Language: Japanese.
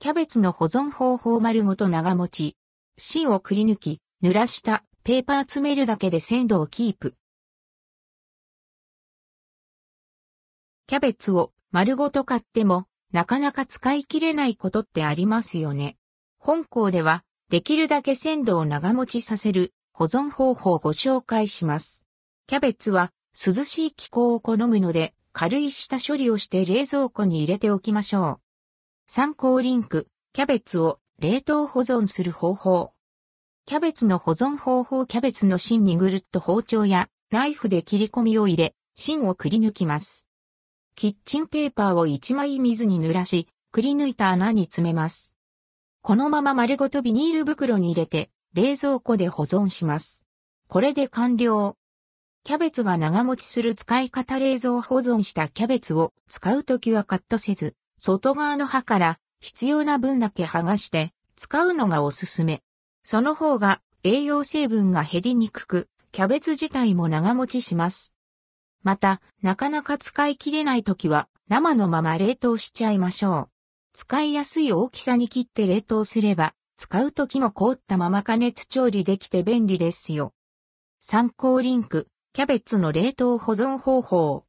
キャベツの保存方法丸ごと長持ち。芯をくり抜き、濡らしたペーパー詰めるだけで鮮度をキープ。キャベツを丸ごと買ってもなかなか使い切れないことってありますよね。本校ではできるだけ鮮度を長持ちさせる保存方法をご紹介します。キャベツは涼しい気候を好むので軽い下処理をして冷蔵庫に入れておきましょう。参考リンク、キャベツを冷凍保存する方法。キャベツの保存方法キャベツの芯にぐるっと包丁やナイフで切り込みを入れ、芯をくり抜きます。キッチンペーパーを1枚水に濡らし、くり抜いた穴に詰めます。このまま丸ごとビニール袋に入れて、冷蔵庫で保存します。これで完了。キャベツが長持ちする使い方冷蔵保存したキャベツを使うときはカットせず、外側の刃から必要な分だけ剥がして使うのがおすすめ。その方が栄養成分が減りにくく、キャベツ自体も長持ちします。また、なかなか使い切れないときは生のまま冷凍しちゃいましょう。使いやすい大きさに切って冷凍すれば、使うときも凍ったまま加熱調理できて便利ですよ。参考リンク、キャベツの冷凍保存方法。